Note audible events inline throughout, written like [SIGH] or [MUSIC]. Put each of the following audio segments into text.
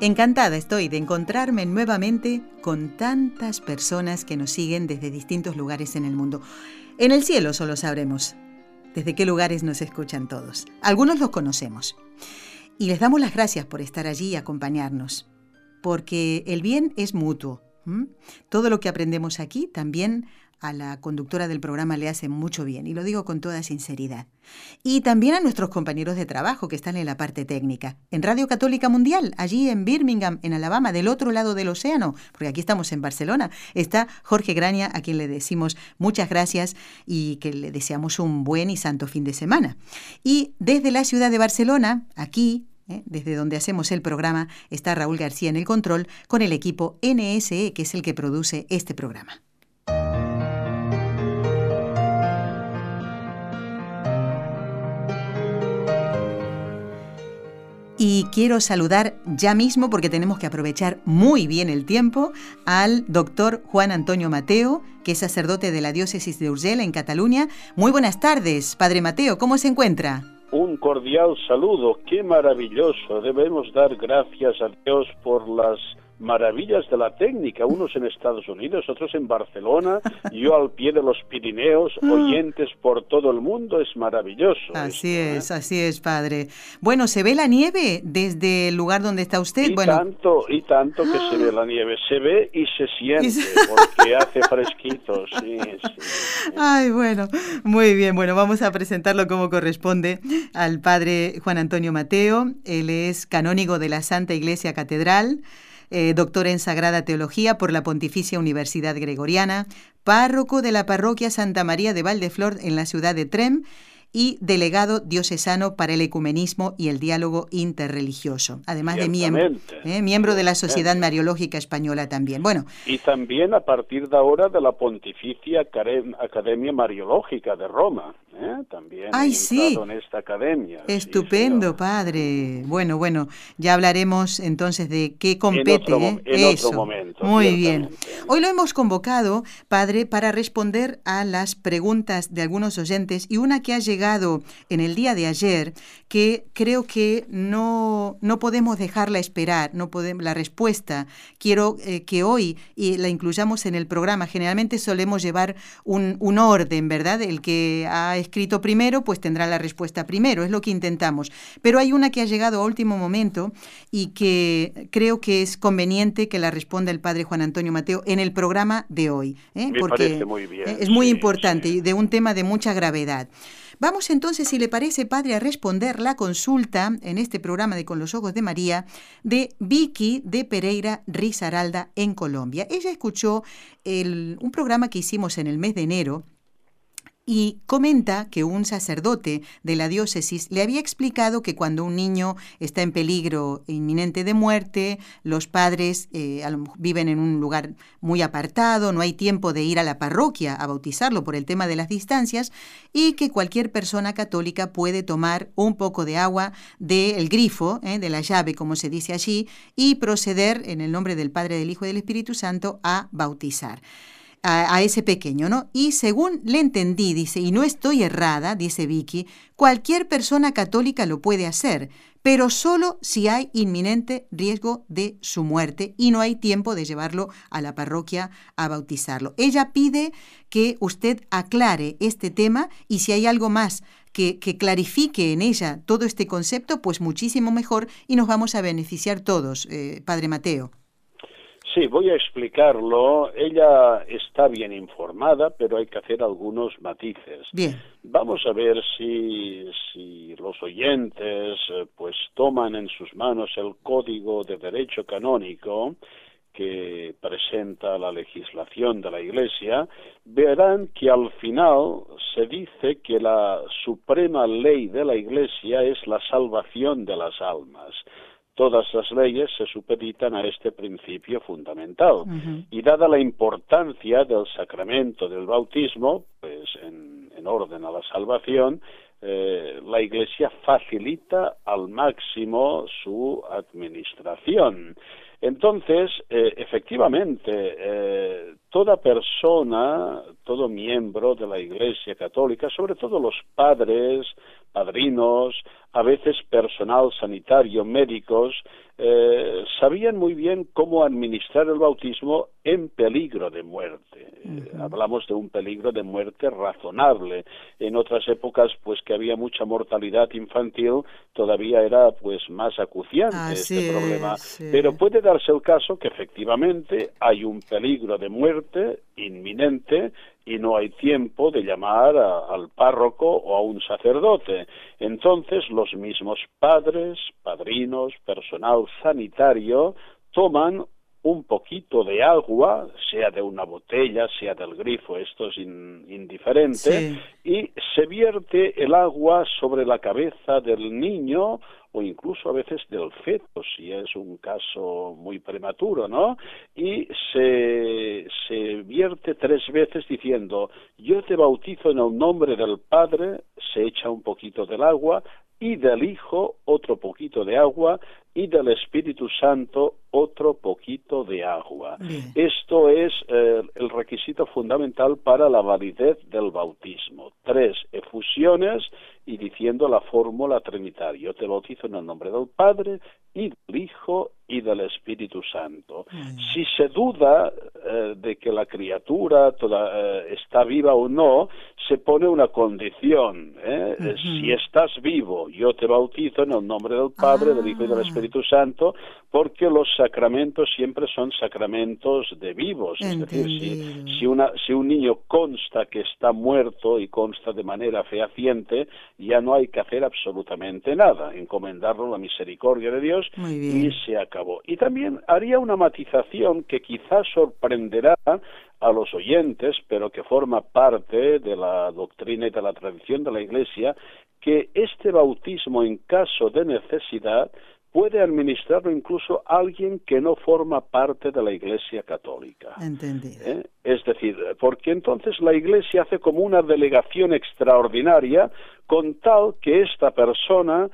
Encantada estoy de encontrarme nuevamente con tantas personas que nos siguen desde distintos lugares en el mundo. En el cielo solo sabremos desde qué lugares nos escuchan todos. Algunos los conocemos. Y les damos las gracias por estar allí y acompañarnos, porque el bien es mutuo. Todo lo que aprendemos aquí también a la conductora del programa le hace mucho bien, y lo digo con toda sinceridad. Y también a nuestros compañeros de trabajo que están en la parte técnica. En Radio Católica Mundial, allí en Birmingham, en Alabama, del otro lado del océano, porque aquí estamos en Barcelona, está Jorge Graña, a quien le decimos muchas gracias y que le deseamos un buen y santo fin de semana. Y desde la ciudad de Barcelona, aquí, ¿eh? desde donde hacemos el programa, está Raúl García en el control con el equipo NSE, que es el que produce este programa. Y quiero saludar ya mismo, porque tenemos que aprovechar muy bien el tiempo, al doctor Juan Antonio Mateo, que es sacerdote de la diócesis de Urgel en Cataluña. Muy buenas tardes, Padre Mateo, ¿cómo se encuentra? Un cordial saludo, qué maravilloso. Debemos dar gracias a Dios por las maravillas de la técnica, unos en Estados Unidos, otros en Barcelona, [LAUGHS] yo al pie de los Pirineos, ah. oyentes por todo el mundo, es maravilloso. Así ¿eh? es, así es, padre. Bueno, ¿se ve la nieve desde el lugar donde está usted? Y bueno. tanto, y tanto que se ve la nieve, se ve y se [LAUGHS] siente, porque hace fresquito, sí, sí. Ay, bueno, muy bien, bueno, vamos a presentarlo como corresponde al padre Juan Antonio Mateo, él es canónigo de la Santa Iglesia Catedral, eh, doctor en Sagrada Teología por la Pontificia Universidad Gregoriana, párroco de la parroquia Santa María de Valdeflor en la ciudad de Trem y delegado diocesano para el ecumenismo y el diálogo interreligioso, además de miembro, ¿eh? miembro de la Sociedad Mariológica Española también. Bueno, y también a partir de ahora de la Pontificia Academia Mariológica de Roma, ¿eh? también Ay, sí. en esta academia. Estupendo, padre. Bueno, bueno, ya hablaremos entonces de qué compete. En ¿eh? otro, momento. Muy bien. Hoy lo hemos convocado, padre, para responder a las preguntas de algunos oyentes y una que ha llegado en el día de ayer que creo que no, no podemos dejarla esperar, no podemos, la respuesta. Quiero eh, que hoy y la incluyamos en el programa. Generalmente solemos llevar un, un orden, ¿verdad? El que ha escrito primero, pues tendrá la respuesta primero, es lo que intentamos. Pero hay una que ha llegado a último momento y que creo que es conveniente que la responda el padre Juan Antonio Mateo en el programa de hoy. ¿eh? Porque muy bien, es muy importante y de un tema de mucha gravedad. Vamos entonces, si le parece, padre, a responder la consulta en este programa de Con los Ojos de María de Vicky de Pereira Rizaralda en Colombia. Ella escuchó un programa que hicimos en el mes de enero y comenta que un sacerdote de la diócesis le había explicado que cuando un niño está en peligro inminente de muerte, los padres eh, viven en un lugar muy apartado, no hay tiempo de ir a la parroquia a bautizarlo por el tema de las distancias y que cualquier persona católica puede tomar un poco de agua del grifo, eh, de la llave, como se dice allí, y proceder en el nombre del Padre, del Hijo y del Espíritu Santo a bautizar a, ese pequeño, ¿no? Y según le entendí, dice, y no estoy errada, dice Vicky, cualquier persona católica lo puede hacer, pero solo si hay inminente riesgo de su muerte y no hay tiempo de llevarlo a la parroquia a bautizarlo. Ella pide que usted aclare este tema y si hay algo más que, clarifique en ella todo este concepto, pues muchísimo mejor y nos vamos a beneficiar todos, eh, Padre Mateo. Sí, voy a explicarlo. Ella está bien informada, pero hay que hacer algunos matices. Bien. Vamos a ver si, si los oyentes eh, pues toman en sus manos el Código de Derecho Canónico que presenta la legislación de la Iglesia, verán que al final se dice que la suprema ley de la Iglesia es la salvación de las almas todas las leyes se supeditan a este principio fundamental. Y dada la importancia del sacramento del bautismo, pues en, en orden a la salvación, eh, la Iglesia facilita al máximo su administración. Entonces, eh, efectivamente, eh, toda persona, todo miembro de la Iglesia Católica, sobre todo los padres, padrinos, a veces personal sanitario, médicos, eh, sabían muy bien cómo administrar el bautismo en peligro de muerte. Hablamos de un peligro de muerte razonable. En otras épocas, pues que había mucha mortalidad infantil, todavía era pues más acuciante este problema. Pero puede el caso que efectivamente hay un peligro de muerte inminente y no hay tiempo de llamar al párroco o a un sacerdote. Entonces los mismos padres, padrinos, personal sanitario toman un poquito de agua, sea de una botella, sea del grifo, esto es indiferente, y se vierte el agua sobre la cabeza del niño o incluso a veces del feto, si es un caso muy prematuro, ¿no? Y se, se vierte tres veces diciendo, yo te bautizo en el nombre del Padre, se echa un poquito del agua, y del Hijo otro poquito de agua y del Espíritu Santo otro poquito de agua. Esto es eh, el requisito fundamental para la validez del bautismo. Tres efusiones y diciendo la fórmula trinitaria. Yo te bautizo en el nombre del Padre y del Hijo y del Espíritu Santo. Si se duda eh, de que la criatura toda, eh, está viva o no, se pone una condición. Si estás vivo, yo te bautizo en el nombre del Padre, del Hijo y del ah. Espíritu Santo, porque los sacramentos siempre son sacramentos de vivos. Es decir, si, una, si un niño consta que está muerto y consta de manera fehaciente, ya no hay que hacer absolutamente nada, encomendarlo a la misericordia de Dios y se acabó. Y también haría una matización que quizás sorprenderá a los oyentes, pero que forma parte de la doctrina y de la tradición de la Iglesia, que este bautismo en caso de necesidad puede administrarlo incluso alguien que no forma parte de la Iglesia Católica. Entendido. ¿Eh? Es decir, porque entonces la Iglesia hace como una delegación extraordinaria con tal que esta persona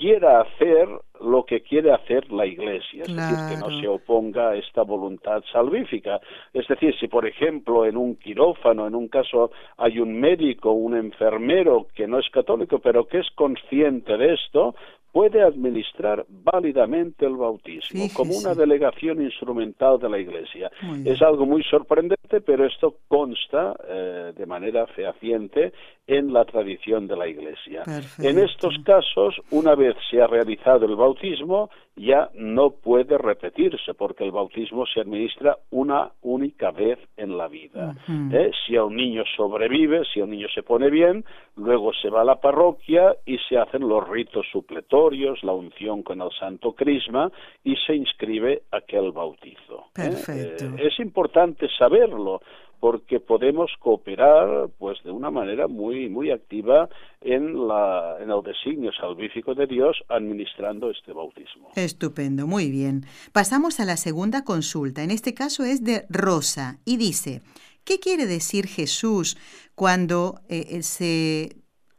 quiera hacer lo que quiere hacer la Iglesia, es decir, que no se oponga a esta voluntad salvífica. Es decir, si por ejemplo en un quirófano, en un caso hay un médico, un enfermero que no es católico, pero que es consciente de esto, puede administrar válidamente el bautismo como una delegación instrumental de la Iglesia. Es algo muy sorprendente, pero esto consta eh, de manera fehaciente en la tradición de la Iglesia. En estos casos, una vez se ha realizado el bautismo, ya no puede repetirse, porque el bautismo se administra una única vez en la vida. ¿Eh? Si a un niño sobrevive, si a un niño se pone bien, luego se va a la parroquia y se hacen los ritos supletorios, la unción con el Santo Crisma y se inscribe aquel bautizo. ¿eh? Perfecto. Eh, es importante saberlo porque podemos cooperar pues de una manera muy muy activa en la en el designio salvífico de Dios administrando este bautismo. Estupendo, muy bien. Pasamos a la segunda consulta. En este caso es de Rosa y dice, ¿qué quiere decir Jesús cuando eh, eh, se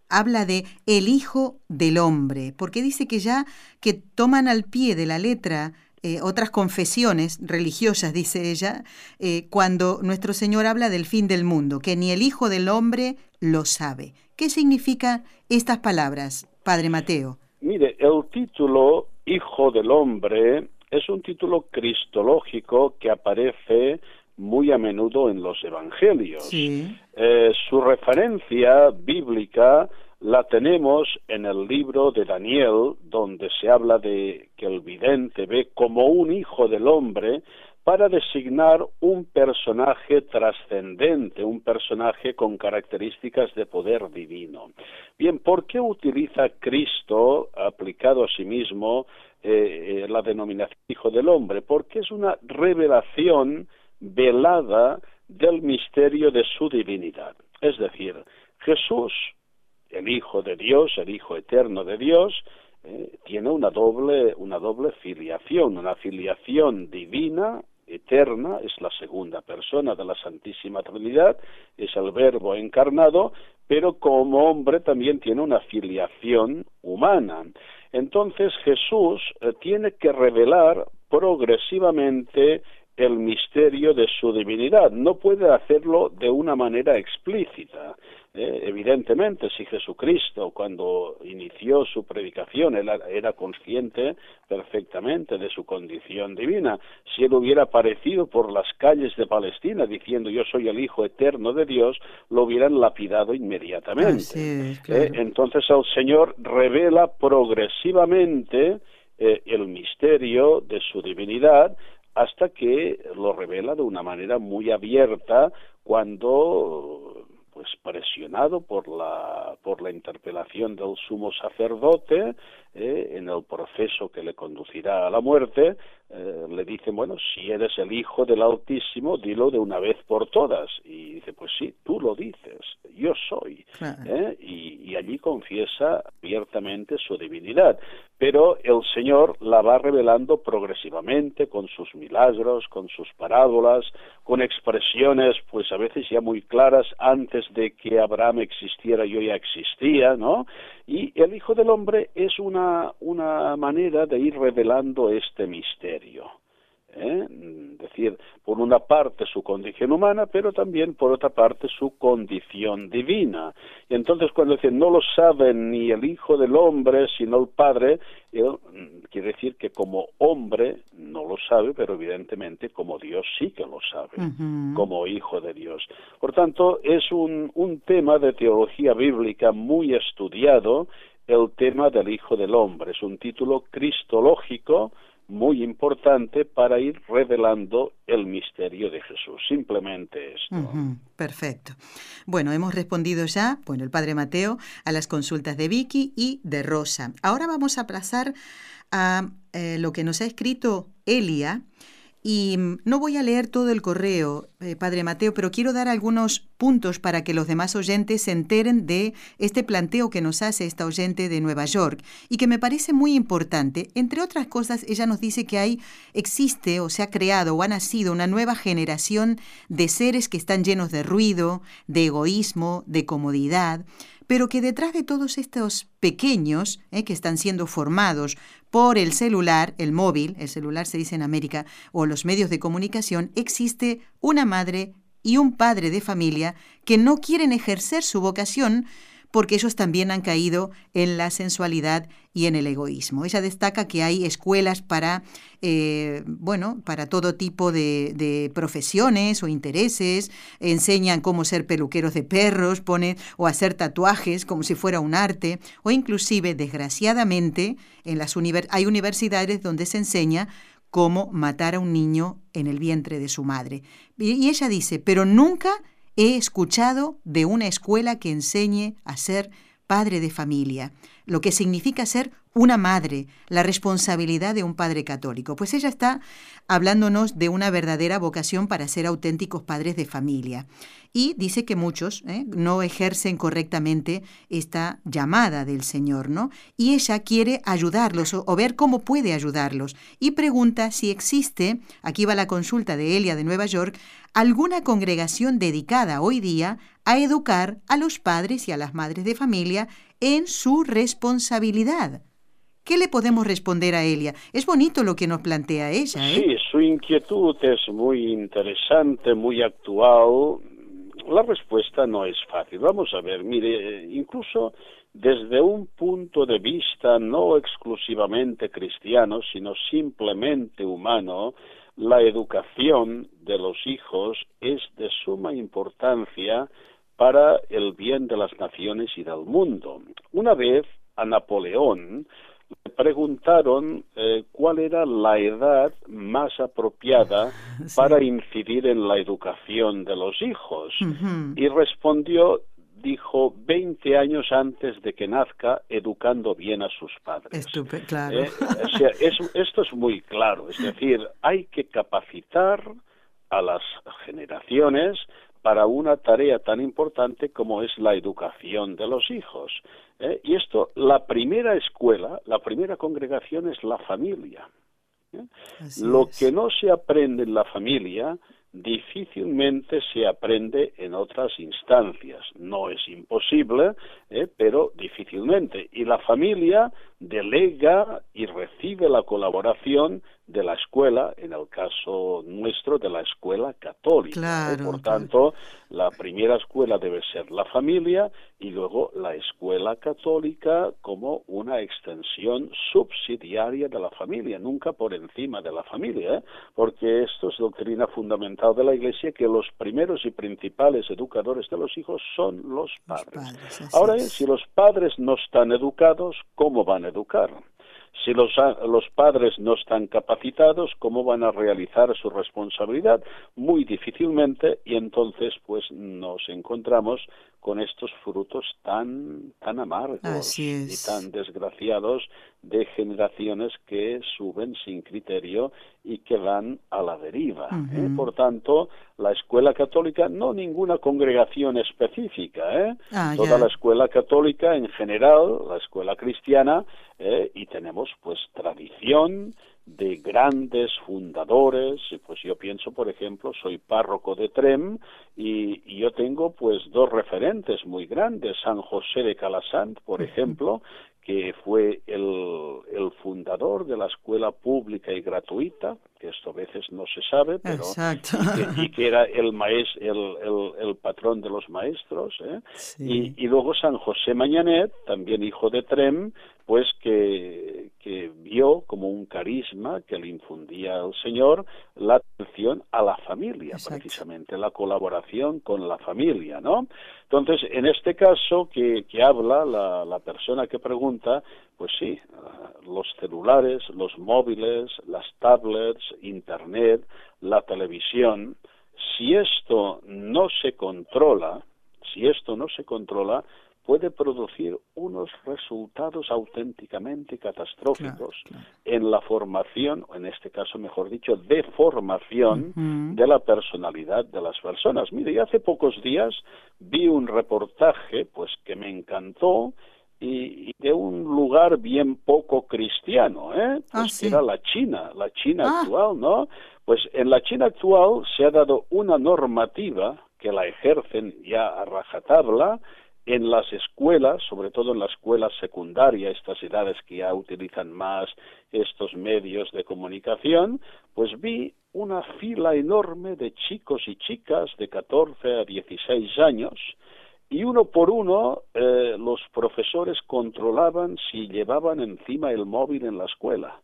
habla de el Hijo del Hombre? Porque dice que ya que toman al pie de la letra eh, otras confesiones religiosas, dice ella, eh, cuando nuestro Señor habla del fin del mundo, que ni el Hijo del Hombre lo sabe. ¿Qué significan estas palabras, Padre Mateo? Mire, el título Hijo del Hombre es un título cristológico que aparece muy a menudo en los evangelios. Eh, su referencia bíblica la tenemos en el libro de Daniel, donde se habla de que el vidente ve como un hijo del hombre para designar un personaje trascendente, un personaje con características de poder divino. Bien, ¿por qué utiliza Cristo, aplicado a sí mismo, eh, eh, la denominación hijo del hombre? Porque es una revelación velada del misterio de su divinidad. Es decir, Jesús el Hijo de Dios, el Hijo eterno de Dios, eh, tiene una doble, una doble filiación, una filiación divina eterna, es la segunda persona de la Santísima Trinidad, es el Verbo encarnado, pero como hombre también tiene una filiación humana. Entonces Jesús eh, tiene que revelar progresivamente el misterio de su divinidad. No puede hacerlo de una manera explícita. ¿Eh? evidentemente, si Jesucristo, cuando inició su predicación, era consciente perfectamente de su condición divina, si él hubiera aparecido por las calles de Palestina diciendo yo soy el Hijo eterno de Dios, lo hubieran lapidado inmediatamente. ¿eh? entonces el Señor revela progresivamente eh, el misterio de su divinidad hasta que lo revela de una manera muy abierta cuando pues presionado por la por la interpelación del sumo sacerdote eh, en el proceso que le conducirá a la muerte eh, le dicen bueno si eres el hijo del altísimo dilo de una vez por todas y dice pues sí tú lo dices yo soy ¿eh? y, y allí confiesa abiertamente su divinidad pero el Señor la va revelando progresivamente con sus milagros, con sus parábolas, con expresiones pues a veces ya muy claras antes de que Abraham existiera yo ya existía, ¿no? Y el Hijo del Hombre es una, una manera de ir revelando este misterio. ¿eh? es decir, por una parte su condición humana, pero también por otra parte su condición divina. Y entonces cuando dice no lo sabe ni el Hijo del Hombre, sino el Padre, mm, quiere decir que como hombre no lo sabe, pero evidentemente como Dios sí que lo sabe, como Hijo de Dios. Por tanto, es un, un tema de teología bíblica muy estudiado, el tema del Hijo del Hombre. Es un título cristológico, muy importante para ir revelando el misterio de Jesús. Simplemente esto. perfecto. Bueno, hemos respondido ya, bueno, el Padre Mateo, a las consultas de Vicky y de Rosa. Ahora vamos a pasar a eh, lo que nos ha escrito Elia y mm, no voy a leer todo el correo, eh, Padre Mateo, pero quiero dar algunos puntos para que los demás oyentes se enteren de este planteo que nos hace esta oyente de Nueva York y que me parece muy importante. Entre otras cosas, ella nos dice que hay, existe o se ha creado o ha nacido una nueva generación de seres que están llenos de ruido, de egoísmo, de comodidad, pero que detrás de todos estos pequeños eh, que están siendo formados por el celular, el móvil, el celular se dice en América, o los medios de comunicación, existe una madre y un padre de familia que no quieren ejercer su vocación porque ellos también han caído en la sensualidad y en el egoísmo. Ella destaca que hay escuelas para, eh, bueno, para todo tipo de, profesiones o intereses, enseñan cómo ser peluqueros de perros, ponen, o hacer tatuajes como si fuera un arte, o inclusive, desgraciadamente, en las hay universidades donde se enseña cómo matar a un niño en el vientre de su madre. Y ella dice, pero nunca he escuchado de una escuela que enseñe a ser padre de familia, lo que significa ser una madre, la responsabilidad de un padre católico. Pues ella está hablándonos de una verdadera vocación para ser auténticos padres de familia. Y dice que muchos ¿eh? no ejercen correctamente esta llamada del Señor, ¿no? Y ella quiere ayudarlos o, ver cómo puede ayudarlos. Y pregunta si existe, aquí va la consulta de Elia de Nueva York, alguna congregación dedicada hoy día a educar a los padres y a las madres de familia en su responsabilidad. ¿Qué le podemos responder a Elia? Es bonito lo que nos plantea ella. ¿eh? Sí, su inquietud es muy interesante, muy actual. La respuesta no es fácil. Vamos a ver, mire, incluso desde un punto de vista no exclusivamente cristiano, sino simplemente humano, la educación de los hijos es de suma importancia para el bien de las naciones y del mundo. Una vez a Napoleón le preguntaron eh, cuál era la edad más apropiada [LAUGHS] para incidir en la educación de los hijos y respondió dijo 20 años antes de que nazca educando bien a sus padres. claro. Eh, esto es muy claro, es decir, hay que capacitar a las generaciones para una tarea tan importante como es la educación de los hijos. ¿eh? Y esto, la primera escuela, la primera congregación es la familia. ¿eh? Lo que no se aprende en la familia difícilmente se aprende en otras instancias. No es imposible, ¿eh? pero difícilmente. Y la familia delega y recibe la colaboración de la escuela, en el caso nuestro de la escuela católica. Por tanto, la primera escuela debe ser la familia y luego la escuela católica como una extensión subsidiaria de la familia, nunca por encima de la familia, ¿eh? porque esto es doctrina fundamental de la Iglesia, que los primeros y principales educadores de los hijos son los padres. Ahora, si los padres no están educados, ¿cómo van a educar? Si los, los padres no están capacitados, ¿cómo van a realizar su responsabilidad? Muy difícilmente y entonces pues nos encontramos con estos frutos tan, tan amargos y tan desgraciados de generaciones que suben sin criterio y que van a la deriva. ¿eh? Por tanto, la escuela católica, no ninguna congregación específica, ¿eh? Ah, toda la escuela católica en general, la escuela cristiana, ¿eh? y tenemos pues tradición, de grandes fundadores, pues yo pienso, por ejemplo, soy párroco de Trem y, yo tengo pues dos referentes muy grandes, San José de Calasant, por ejemplo, que fue el, el, fundador de la escuela pública y gratuita, que esto a veces no se sabe, pero y que, era el, maes, el, el, patrón de los maestros, ¿eh? y, y, luego San José Mañanet, también hijo de Trem, pues que, que vio como un carisma que le infundía el Señor la atención a la familia, precisamente, la colaboración con la familia, ¿no? Entonces, en este caso que, que habla la, la persona que pregunta, pues sí, los celulares, los móviles, las tablets, Internet, la televisión, si esto no se controla, si esto no se controla, puede producir unos resultados auténticamente catastróficos en la formación, o en este caso, mejor dicho, de formación de la personalidad de las personas. Mire, hace pocos días vi un reportaje, pues, que me encantó, y, de un lugar bien poco cristiano, ¿eh? Pues ah, era la China, la China ah. actual, ¿no? Pues en la China actual se ha dado una normativa que la ejercen ya a rajatabla, en las escuelas, sobre todo en la escuela secundaria, estas edades que ya utilizan más estos medios de comunicación, pues vi una fila enorme de chicos y chicas de 14 a 16 años y uno por uno eh, los profesores controlaban si llevaban encima el móvil en la escuela.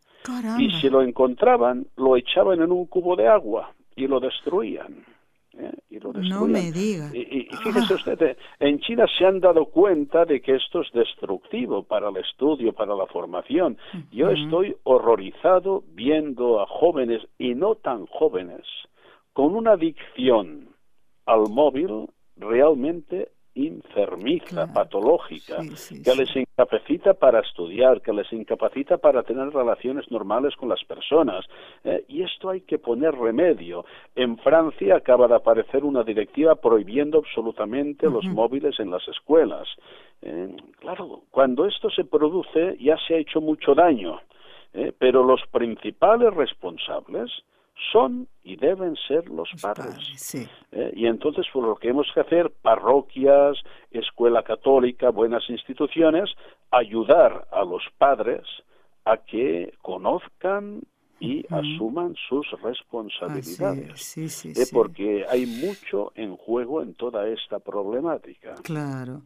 Y si lo encontraban, lo echaban en un cubo de agua y lo destruían. ¿Eh? no me diga. Y, fíjese usted, eh, en China se han dado cuenta de que esto es destructivo para el estudio, para la formación. Yo estoy horrorizado viendo a jóvenes y no tan jóvenes con una adicción al móvil realmente enfermiza, patológica, que les incapacita para estudiar, que les incapacita para tener relaciones normales con las personas. Eh, y esto hay que poner remedio. En Francia acaba de aparecer una directiva prohibiendo absolutamente los móviles en las escuelas. Eh, claro, cuando esto se produce ya se ha hecho mucho daño, eh, pero los principales responsables son y deben ser los, padres. ¿Eh? Y entonces, por lo que hemos que hacer, parroquias, escuela católica, buenas instituciones, ayudar a los padres a que conozcan y asuman sus responsabilidades. ¿Eh? Porque hay mucho en juego en toda esta problemática. Claro.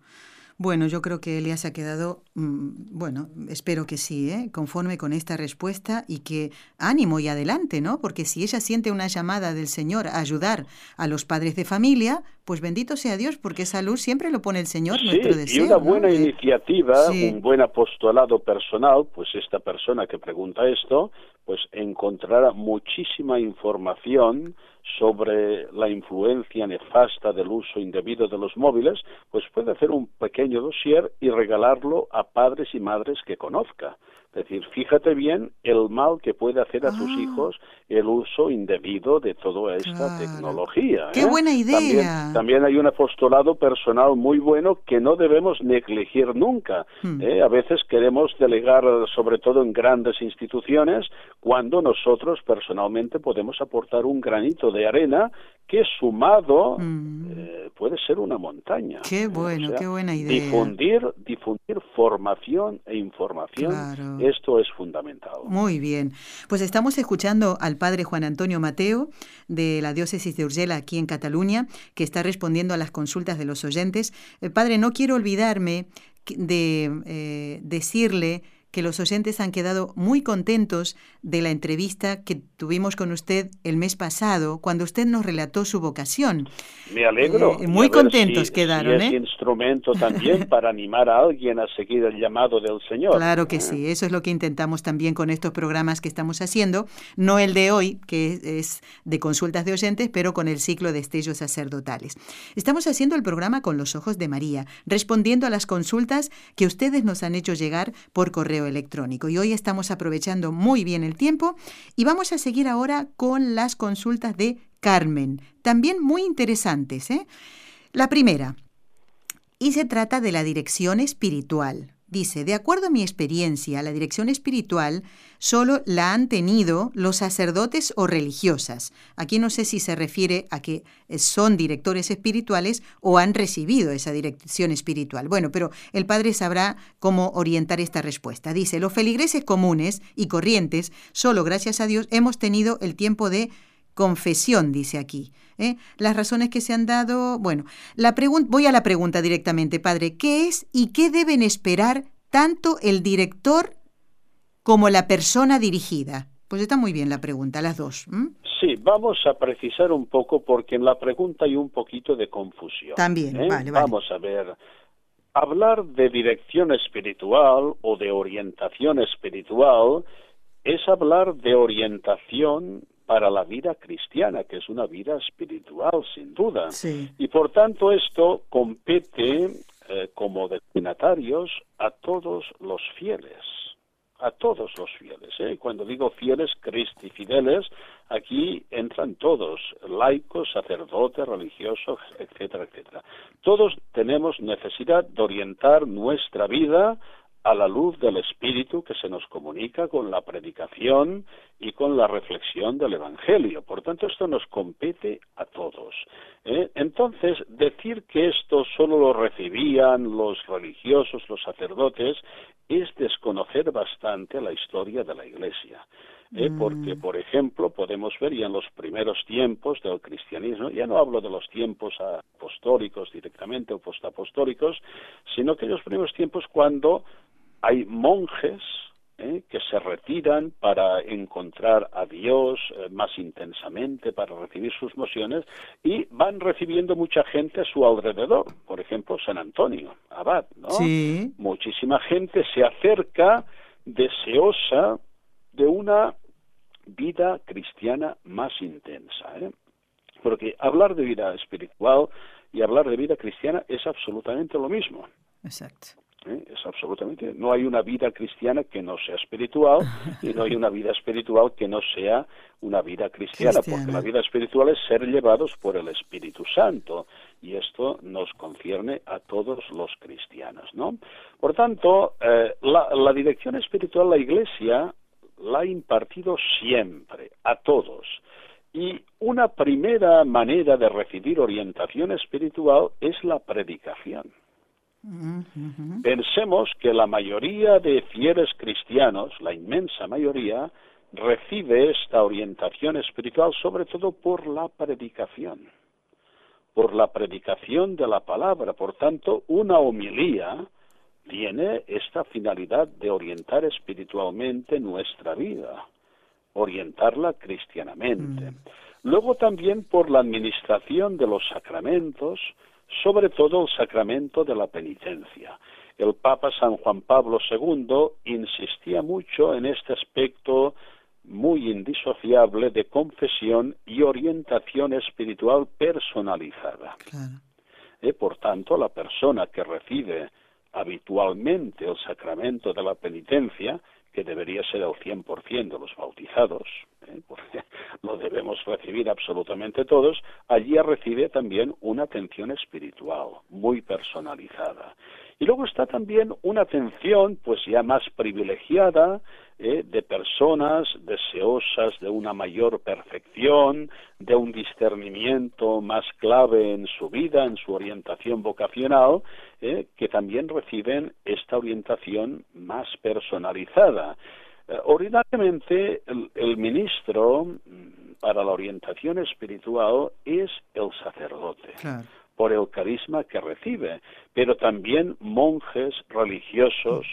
Bueno, yo creo que Elia se ha quedado, mm, bueno, espero que sí, ¿eh? conforme con esta respuesta y que ánimo y adelante, ¿no? Porque si ella siente una llamada del Señor a ayudar a los padres de familia, pues bendito sea Dios, porque esa luz siempre lo pone el Señor, nuestro deseo. Y una buena iniciativa, un buen apostolado personal, pues esta persona que pregunta esto, pues encontrará muchísima información sobre la influencia nefasta del uso indebido de los móviles, pues puede hacer un pequeño dossier y regalarlo a padres y madres que conozca Es decir, fíjate bien el mal que puede hacer a tus Ah. hijos el uso indebido de toda esta Claro. tecnología. ¡Qué ¿eh? buena idea! También, también hay un apostolado personal muy bueno que no debemos negligir nunca. Hmm. ¿eh? A veces queremos delegar, sobre todo en grandes instituciones, cuando nosotros personalmente podemos aportar un granito de arena que sumado Mm. eh, puede ser una montaña. Qué bueno, qué buena idea. Difundir, difundir formación e información, Claro. esto es fundamental. Muy bien. Pues estamos escuchando al padre Juan Antonio Mateo de la diócesis de Urgela aquí en Cataluña, que está respondiendo a las consultas de los oyentes. Eh, padre, no quiero olvidarme de eh, decirle que los oyentes han quedado muy contentos de la entrevista que tuvimos con usted el mes pasado, cuando usted nos relató su vocación. Me alegro. Eh, muy contentos si- quedaron, si es ¿eh? instrumento [LAUGHS] también para animar a alguien a seguir el llamado del Señor. Claro que ¿eh? sí, eso es lo que intentamos también con estos programas que estamos haciendo, no el de hoy, que es de consultas de oyentes, pero con el ciclo de estellos sacerdotales. Estamos haciendo el programa con los ojos de María, respondiendo a las consultas que ustedes nos han hecho llegar por correo electrónico. Y hoy estamos aprovechando muy bien el tiempo y vamos a seguir ahora con las consultas de Carmen, también muy interesantes. ¿eh? La primera, y se trata de la dirección espiritual. Dice, de acuerdo a mi experiencia, la dirección espiritual solo la han tenido los sacerdotes o religiosas. Aquí no sé si se refiere a que son directores espirituales o han recibido esa dirección espiritual. Bueno, pero el padre sabrá cómo orientar esta respuesta. Dice, los feligreses comunes y corrientes, solo gracias a Dios hemos tenido el tiempo de confesión, dice aquí. ¿eh? Las razones que se han dado, bueno, la voy a la pregunta directamente, padre, ¿qué es y qué deben esperar tanto el director como la persona dirigida? Pues está muy bien la pregunta, las dos. Sí, vamos a precisar un poco porque en la pregunta hay un poquito de confusión. También, ¿eh? vale, vale. Vamos a ver. Hablar de dirección espiritual o de orientación espiritual es hablar de orientación para la vida cristiana, que es una vida espiritual, sin duda. Sí. Y por tanto esto compete eh, como destinatarios a todos los fieles, a todos los fieles. ¿eh? Cuando digo fieles, cristi fideles, aquí entran todos, laicos, sacerdotes, religiosos, etcétera, etcétera. Todos tenemos necesidad de orientar nuestra vida a la luz del Espíritu que se nos comunica con la predicación y con la reflexión del Evangelio. Por tanto, esto nos compete a todos. ¿eh? Entonces, decir que esto solo lo recibían los religiosos, los sacerdotes, es desconocer bastante la historia de la Iglesia. ¿eh? Porque, por ejemplo, podemos ver ya en los primeros tiempos del cristianismo, ya no hablo de los tiempos apostólicos directamente o postapostólicos, sino que en los primeros tiempos cuando hay monjes ¿eh? que se retiran para encontrar a Dios eh, más intensamente, para recibir sus mociones, y van recibiendo mucha gente a su alrededor. Por ejemplo, San Antonio, abad, ¿no? Sí. Muchísima gente se acerca deseosa de una vida cristiana más intensa. ¿eh? Porque hablar de vida espiritual y hablar de vida cristiana es absolutamente lo mismo. Exacto. ¿Eh? Es absolutamente. No hay una vida cristiana que no sea espiritual y no hay una vida espiritual que no sea una vida cristiana, Cristiana. porque la vida espiritual es ser llevados por el Espíritu Santo y esto nos concierne a todos los cristianos, ¿no? Por tanto, eh, la, la dirección espiritual, la Iglesia la ha impartido siempre a todos. Y una primera manera de recibir orientación espiritual es la predicación. Pensemos que la mayoría de fieles cristianos, la inmensa mayoría, recibe esta orientación espiritual sobre todo por la predicación, por la predicación de la palabra. Por tanto, una homilía tiene esta finalidad de orientar espiritualmente nuestra vida, orientarla cristianamente. Luego también por la administración de los sacramentos, sobre todo el sacramento de la penitencia. El Papa San Juan Pablo II insistía mucho en este aspecto muy indisociable de confesión y orientación espiritual personalizada. Claro. Eh, Por tanto, la persona que recibe habitualmente el sacramento de la penitencia, que debería ser el 100% de los bautizados, [LAUGHS] porque lo debemos recibir absolutamente todos, allí recibe también una atención espiritual muy personalizada. Y luego está también una atención pues ya más privilegiada ¿eh? de personas deseosas de una mayor perfección, de un discernimiento más clave en su vida, en su orientación vocacional, ¿eh? que también reciben esta orientación más personalizada. Eh, ordinariamente, el, ministro mm, para la orientación espiritual es el sacerdote por el carisma que recibe, pero también monjes religiosos,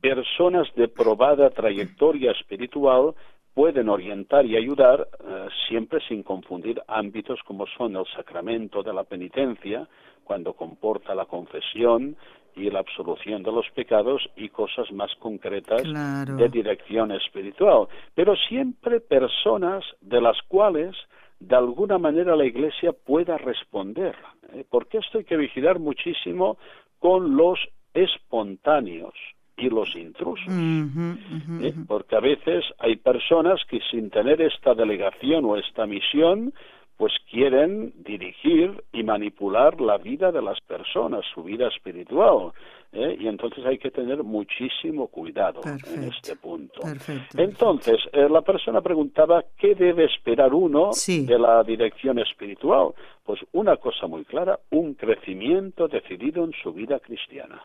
personas de probada trayectoria espiritual pueden orientar y ayudar eh, siempre sin confundir ámbitos como son el sacramento de la penitencia, cuando comporta la confesión y la absolución de los pecados y cosas más concretas de dirección espiritual, pero siempre personas de las cuales de alguna manera la Iglesia pueda responder. ¿eh? Porque esto hay que vigilar muchísimo con los espontáneos y los intrusos. ¿eh? Porque a veces hay personas que sin tener esta delegación o esta misión, pues quieren dirigir y manipular la vida de las personas, su vida espiritual. ¿eh? Y entonces hay que tener muchísimo cuidado en este punto. entonces, eh, la persona preguntaba, ¿qué debe esperar uno de la dirección espiritual? Pues una cosa muy clara, un crecimiento decidido en su vida cristiana,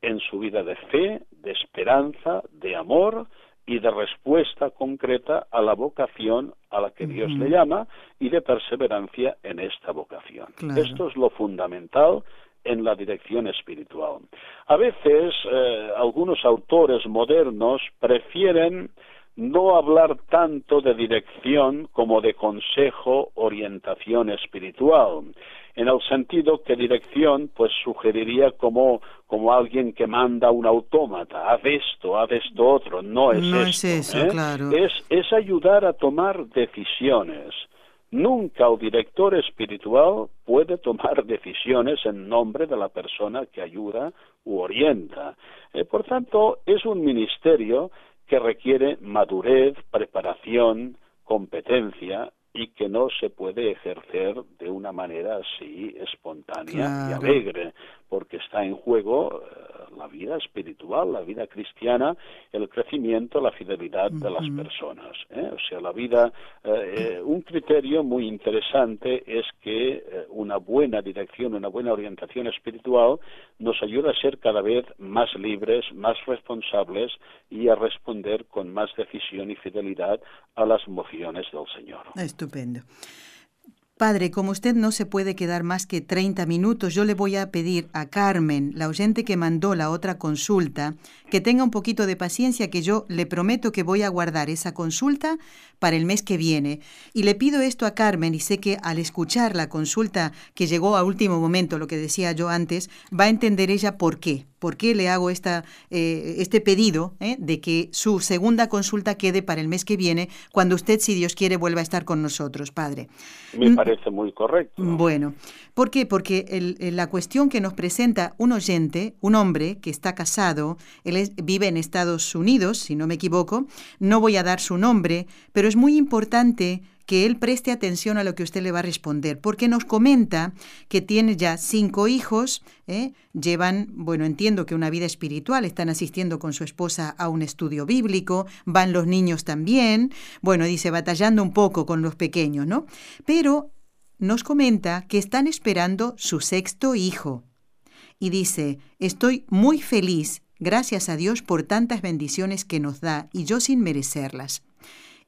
en su vida de fe, de esperanza, de amor, y de respuesta concreta a la vocación a la que Dios le llama y de perseverancia en esta vocación. Esto es lo fundamental en la dirección espiritual. A veces eh, algunos autores modernos prefieren no hablar tanto de dirección como de consejo, orientación espiritual en el sentido que dirección pues sugeriría como, como alguien que manda un autómata, haz esto, haz esto otro, no es no Es, eso, ¿eh? claro. es, es ayudar a tomar decisiones. Nunca el director espiritual puede tomar [LAUGHS] decisiones en nombre de la persona que ayuda u orienta. Eh, por tanto, es un ministerio que requiere madurez, preparación, competencia y que no se puede ejercer de una manera así espontánea y alegre, porque está en juego eh, la vida espiritual, la vida cristiana, el crecimiento, la fidelidad de las personas. ¿eh? O sea, la vida, eh, un criterio muy interesante es que una buena dirección, una buena orientación espiritual nos ayuda a ser cada vez más libres, más responsables y a responder con más decisión y fidelidad a las mociones del Señor. Estupendo. Padre, como usted no se puede quedar más que 30 minutos, yo le voy a pedir a Carmen, la oyente que mandó la otra consulta, que tenga un poquito de paciencia, que yo le prometo que voy a guardar esa consulta para el mes que viene. Y le pido esto a Carmen y sé que al escuchar la consulta que llegó a último momento, lo que decía yo antes, va a entender ella por qué. ¿Por qué le hago esta, eh, este pedido eh, de que su segunda consulta quede para el mes que viene, cuando usted, si Dios quiere, vuelva a estar con nosotros, Padre? Me mm, parece muy correcto. Bueno, ¿por qué? Porque la cuestión que nos presenta un oyente, un hombre que está casado, él vive en Estados Unidos, si no me equivoco, no voy a dar su nombre, pero es muy importante que él preste atención a lo que usted le va a responder, porque nos comenta que tiene ya cinco hijos, ¿eh? llevan, bueno, entiendo que una vida espiritual, están asistiendo con su esposa a un estudio bíblico, van los niños también, bueno, dice, batallando un poco con los pequeños, ¿no? Pero nos comenta que están esperando su sexto hijo. Y dice, estoy muy feliz, gracias a Dios por tantas bendiciones que nos da y yo sin merecerlas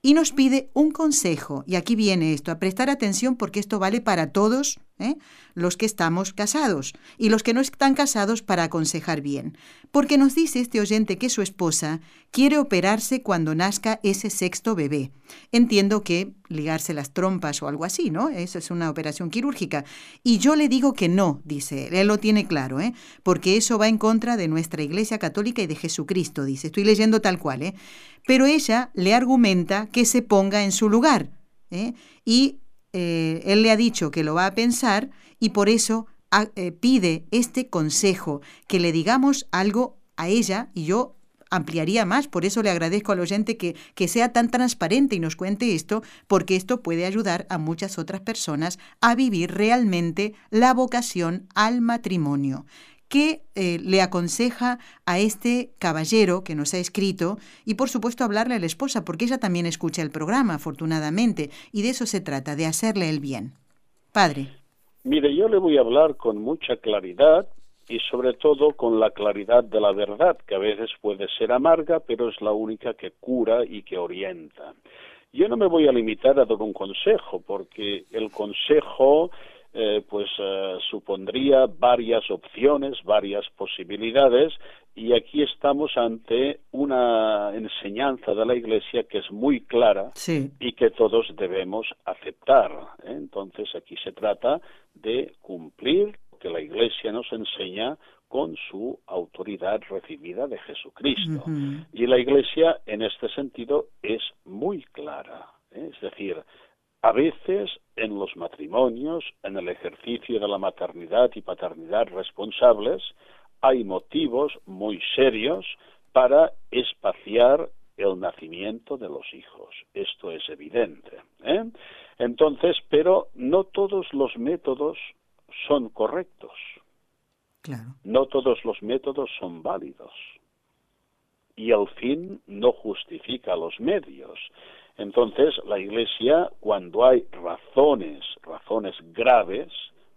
y nos pide un consejo. Y aquí viene esto, a prestar atención porque esto vale para todos ¿eh? los que estamos casados y los que no están casados para aconsejar bien. Porque nos dice este oyente que su esposa quiere operarse cuando nazca ese sexto bebé. Entiendo que ligarse las trompas o algo así, ¿no? Eso es una operación quirúrgica. Y yo le digo que no, dice, él lo tiene claro, ¿eh? Porque eso va en contra de nuestra Iglesia Católica y de Jesucristo, dice. Estoy leyendo tal cual, ¿eh? Pero ella le argumenta que se ponga en su lugar. ¿eh? Y eh, él le ha dicho que lo va a pensar y por eso eh, pide este consejo, que le digamos algo a ella y yo ampliaría más. Por eso le agradezco al oyente que, que sea tan transparente y nos cuente esto, porque esto puede ayudar a muchas otras personas a vivir realmente la vocación al matrimonio. ¿Qué eh, le aconseja a este caballero que nos ha escrito? Y por supuesto hablarle a la esposa, porque ella también escucha el programa, afortunadamente, y de eso se trata, de hacerle el bien. Padre. Mire, yo le voy a hablar con mucha claridad y sobre todo con la claridad de la verdad, que a veces puede ser amarga, pero es la única que cura y que orienta. Yo no me voy a limitar a dar un consejo, porque el consejo eh, pues eh, supondría varias opciones, varias posibilidades y aquí estamos ante una enseñanza de la Iglesia que es muy clara y que todos debemos aceptar. ¿eh? Entonces aquí se trata de cumplir lo que la Iglesia nos enseña con su autoridad recibida de Jesucristo. Y la Iglesia en este sentido es muy clara. Es decir, a veces en los matrimonios, en el ejercicio de la maternidad y paternidad responsables, hay motivos muy serios para espaciar el nacimiento de los hijos. Esto es evidente. ¿eh? Entonces, pero no todos los métodos son correctos. No todos los métodos son válidos. Y el fin no justifica los medios. Entonces, la Iglesia, cuando hay razones, razones graves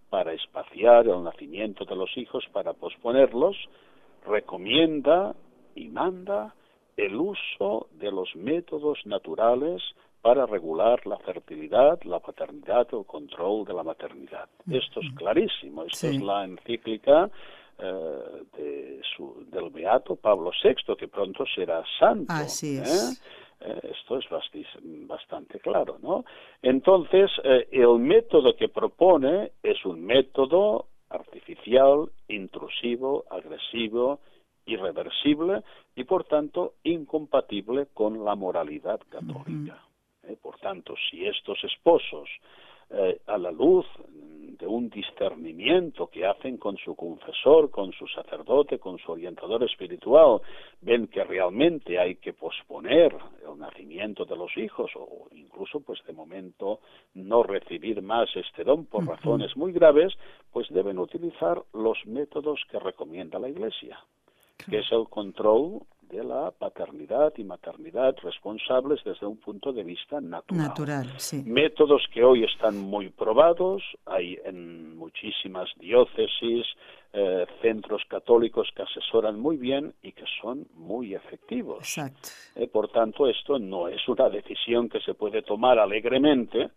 para espaciar el nacimiento de los hijos, para posponerlos, recomienda y manda el uso de los métodos naturales para regular la fertilidad, la paternidad o el control de la maternidad. Esto es clarísimo. Esta es la encíclica eh, del Beato Pablo VI, que pronto será santo. Así es. ¿eh? Eh, esto es bastante claro, ¿no? Entonces, eh, el método que propone es un método artificial, intrusivo, agresivo, irreversible y, por tanto, incompatible con la moralidad católica. Eh, por tanto, si estos esposos, a la luz de un discernimiento que hacen con su confesor, con su sacerdote, con su orientador espiritual, ven que realmente hay que posponer el nacimiento de los hijos o incluso pues de momento no recibir más este don por razones muy graves, pues deben utilizar los métodos que recomienda la Iglesia, que es el control de la paternidad y maternidad responsables desde un punto de vista natural. Natural, sí. Métodos que hoy están muy probados, hay en muchísimas diócesis, eh, centros católicos que asesoran muy bien y que son muy efectivos. Exacto. Eh, por tanto, esto no es una decisión que se puede tomar alegremente,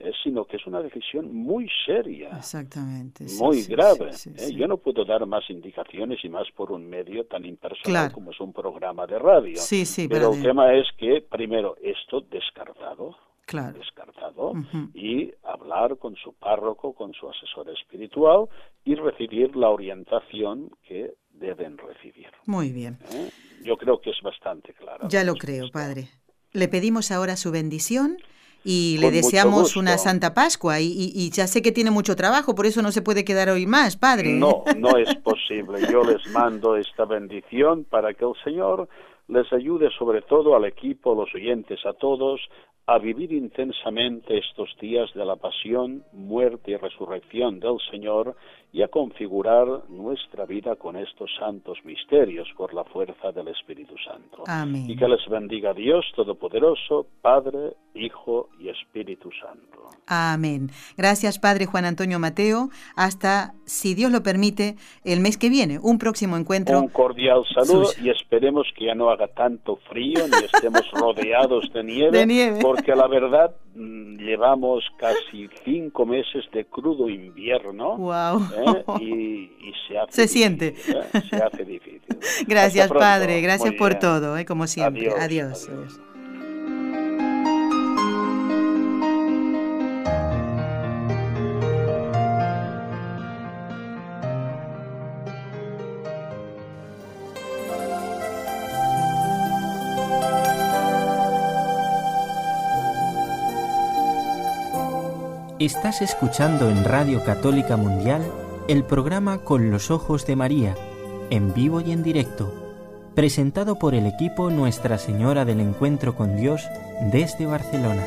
eh, sino que es una decisión muy seria. Exactamente. muy grave. ¿eh? Yo no puedo dar más indicaciones y más por un medio tan impersonal como es un programa de radio. Sí, sí, pero el tema es que, primero, esto descartado. Claro. descartado y hablar con su párroco, con su asesor espiritual y recibir la orientación que deben recibir. Muy bien. ¿Eh? Yo creo que es bastante claro. Ya lo creo, padre. Le pedimos ahora su bendición y le deseamos una Santa Pascua. Y, ya sé que tiene mucho trabajo, por eso no se puede quedar hoy más, Padre. No, [LAUGHS] no es posible. Yo les mando esta bendición para que el Señor les ayude sobre todo al equipo, los oyentes, a todos, a vivir intensamente estos días de la pasión, muerte y resurrección del Señor y a configurar nuestra vida con estos santos misterios por la fuerza del Espíritu Santo. Amén. Y que les bendiga Dios Todopoderoso, Padre, Hijo y Espíritu Santo. Amén. Gracias, Padre Juan Antonio Mateo. Hasta, si Dios lo permite, el mes que viene, un próximo encuentro. Un cordial saludo y esperemos que ya no haga tanto frío ni estemos [LAUGHS] rodeados de nieve, de nieve. porque la verdad mm, llevamos casi cinco meses de crudo invierno. Wow. ¿eh? [LAUGHS] y, se hace se siente ¿eh? se hace difícil [LAUGHS] gracias padre gracias por todo ¿eh? como siempre adiós. adiós. Estás escuchando en Radio Católica Mundial el programa Con los Ojos de María, en vivo y en directo presentado por el equipo Nuestra Señora del Encuentro con Dios desde Barcelona.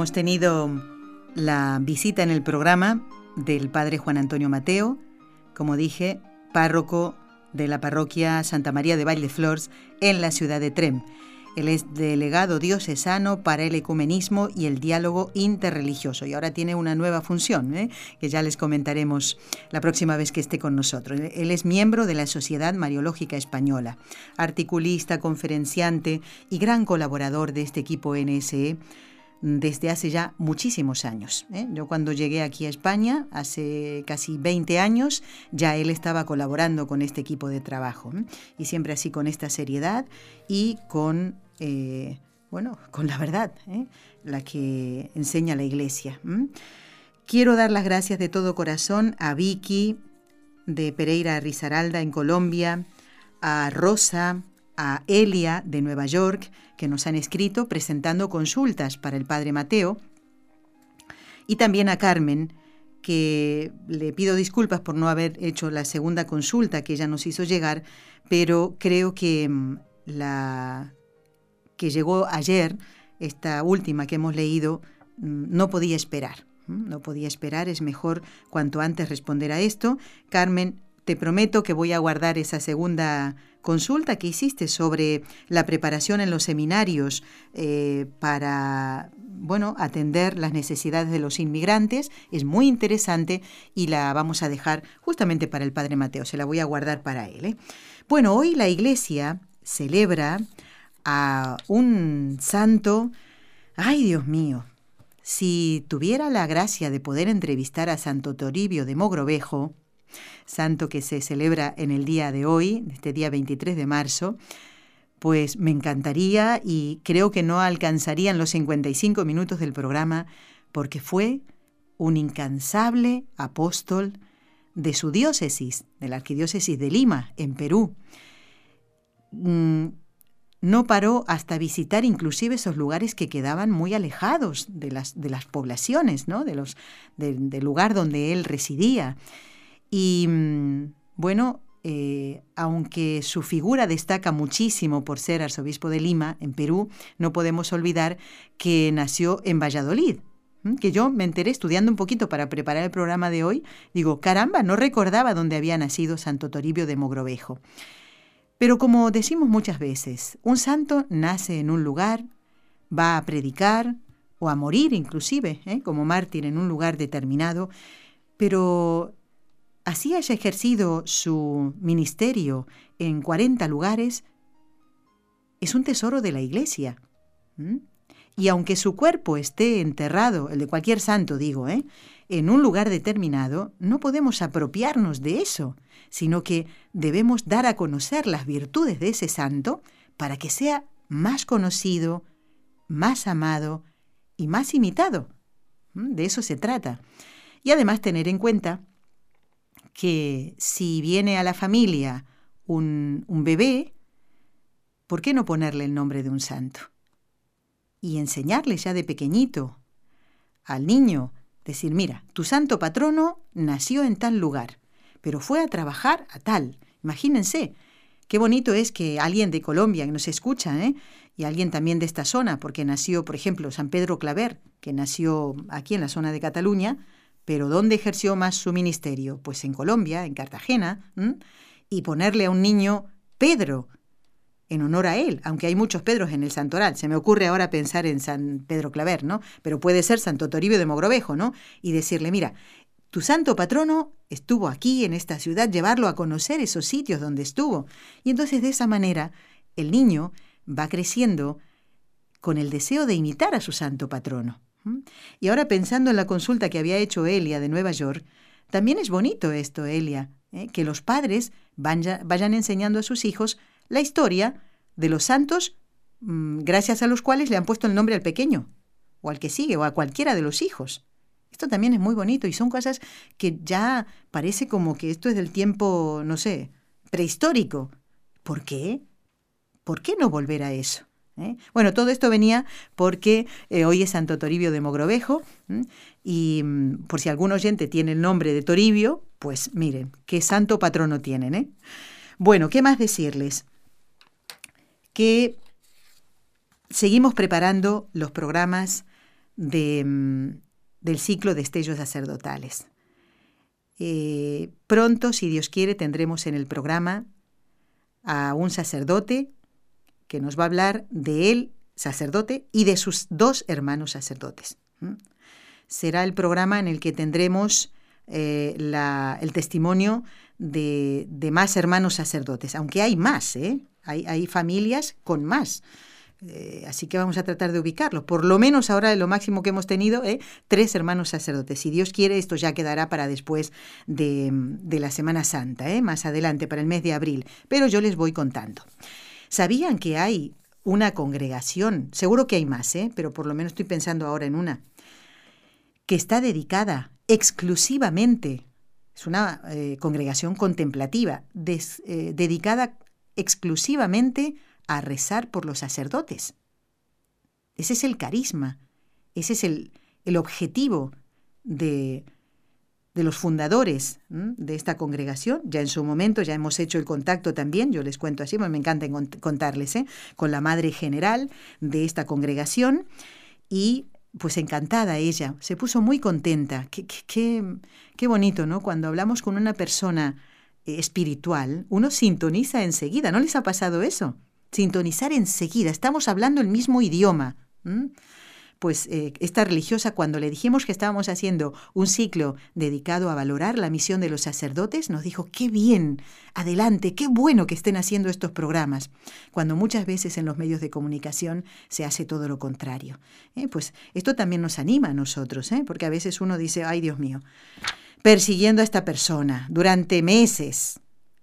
hemos tenido la visita en el programa del padre Juan Antonio Mateo, como dije, párroco de la parroquia Santa María de Valleflores en la ciudad de Trem. Él es delegado diocesano para el ecumenismo y el diálogo interreligioso y ahora tiene una nueva función ¿eh? que ya les comentaremos la próxima vez que esté con nosotros. Él es miembro de la Sociedad Mariológica Española, articulista, conferenciante y gran colaborador de este equipo NSE desde hace ya muchísimos años. ¿eh? Yo cuando llegué aquí a España, hace casi 20 años, ya él estaba colaborando con este equipo de trabajo. ¿eh? Y siempre así con esta seriedad y con, eh, bueno, con la verdad, la que enseña la Iglesia. Quiero dar las gracias de todo corazón a Vicky de Pereira Rizaralda en Colombia, a Rosa, a Elia de Nueva York, que nos han escrito presentando consultas para el Padre Mateo, y también a Carmen, que le pido disculpas por no haber hecho la segunda consulta que ella nos hizo llegar, pero creo que mm, la que llegó ayer, esta última que hemos leído, mm, no podía esperar. No podía esperar, es mejor cuanto antes responder a esto. Carmen, te prometo que voy a guardar esa segunda consulta que hiciste sobre la preparación en los seminarios eh, para bueno, atender las necesidades de los inmigrantes. Es muy interesante y la vamos a dejar justamente para el Padre Mateo. Se la voy a guardar para él. ¿eh? Bueno, hoy la Iglesia celebra a un santo. ¡Ay, Dios mío! Si tuviera la gracia de poder entrevistar a Santo Toribio de Mogrovejo, santo que se celebra en el día de hoy, este día 23 de marzo, pues me encantaría y creo que no alcanzarían los 55 minutos del programa porque fue un incansable apóstol de su diócesis, de la arquidiócesis de Lima, en Perú. Mm, no paró hasta visitar inclusive esos lugares que quedaban muy alejados de las, poblaciones, ¿no? de los, del lugar donde él residía. Y mm, bueno, eh, aunque su figura destaca muchísimo por ser arzobispo de Lima, en Perú, no podemos olvidar que nació en Valladolid, que yo me enteré estudiando un poquito para preparar el programa de hoy, digo, caramba, no recordaba dónde había nacido Santo Toribio de Mogrovejo. Pero como decimos muchas veces, un santo nace en un lugar, va a predicar o a morir inclusive, ¿eh? como mártir en un lugar determinado, pero así haya ejercido su ministerio en 40 lugares, es un tesoro de la Iglesia. Y aunque su cuerpo esté enterrado, el de cualquier santo digo, ¿eh? en un lugar determinado, no podemos apropiarnos de eso, sino que debemos dar a conocer las virtudes de ese santo para que sea más conocido, más amado y más imitado. De eso se trata. Y además tener en cuenta que si viene a la familia un, bebé, ¿por qué no ponerle el nombre de un santo? Y enseñarle ya de pequeñito al niño, decir, mira, tu santo patrono nació en tal lugar, pero fue a trabajar a tal. Imagínense, qué bonito es que alguien de Colombia que nos escucha, ¿eh? y alguien también de esta zona, porque nació, por ejemplo, San Pedro Claver, que nació aquí en la zona de Cataluña, pero ¿dónde ejerció más su ministerio? Pues en Colombia, en Cartagena, y ponerle a un niño Pedro, en honor a él, aunque hay muchos Pedros en el santoral. Se me ocurre ahora pensar en San Pedro Claver, ¿no? Pero puede ser Santo Toribio de Mogrovejo, ¿no? Y decirle, mira, tu santo patrono estuvo aquí en esta ciudad, llevarlo a conocer esos sitios donde estuvo. Y entonces de esa manera el niño va creciendo con el deseo de imitar a su santo patrono. Y ahora pensando en la consulta que había hecho Elia de Nueva York, también es bonito esto, Elia, ¿eh? que los padres vayan enseñando a sus hijos la historia de los santos mm, gracias a los cuales le han puesto el nombre al pequeño, o al que sigue, o a cualquiera de los hijos. Esto también es muy bonito y son cosas que ya parece como que esto es del tiempo, no sé, prehistórico. ¿Por qué? ¿Por qué no volver a eso? ¿Eh? Bueno, todo esto venía porque eh, hoy es Santo Toribio de Mogrovejo y mm, por si algún oyente tiene el nombre de Toribio, pues miren, qué santo patrono tienen. ¿eh? Bueno, ¿qué más decirles? Que seguimos preparando los programas mm, del ciclo de estellos sacerdotales. Pronto, si Dios quiere, tendremos en el programa a un sacerdote que nos va a hablar de él, sacerdote, y de sus dos hermanos sacerdotes. Será el programa en el que tendremos eh, el testimonio de, más hermanos sacerdotes, aunque hay más, ¿eh? hay, hay familias con más. Eh, así que vamos a tratar de ubicarlo. Por lo menos ahora lo máximo que hemos tenido, ¿eh? tres hermanos sacerdotes. Si Dios quiere, esto ya quedará para después de, la Semana Santa, más adelante, para el mes de abril. Pero yo les voy contando. ¿Sabían que hay una congregación? Seguro que hay más, ¿eh? pero por lo menos estoy pensando ahora en una, que está dedicada exclusivamente, es una congregación contemplativa, dedicada exclusivamente a rezar por los sacerdotes. Ese es el carisma, ese es el, el objetivo de, de, los fundadores de esta congregación. Ya en su momento ya hemos hecho el contacto también, yo les cuento así, me encanta contarles, ¿eh? con la madre general de esta congregación y pues encantada ella, se puso muy contenta. Qué, qué, qué bonito, ¿no? Cuando hablamos con una persona eh, espiritual, uno sintoniza enseguida, ¿no les ha pasado eso? sintonizar enseguida, estamos hablando el mismo idioma. Pues eh, esta religiosa, cuando le dijimos que estábamos haciendo un ciclo dedicado a valorar la misión de los sacerdotes, nos dijo, qué bien, adelante, qué bueno que estén haciendo estos programas, cuando muchas veces en los medios de comunicación se hace todo lo contrario. ¿eh? Pues esto también nos anima a nosotros, ¿eh? porque a veces uno dice, ay Dios mío, persiguiendo a esta persona durante meses,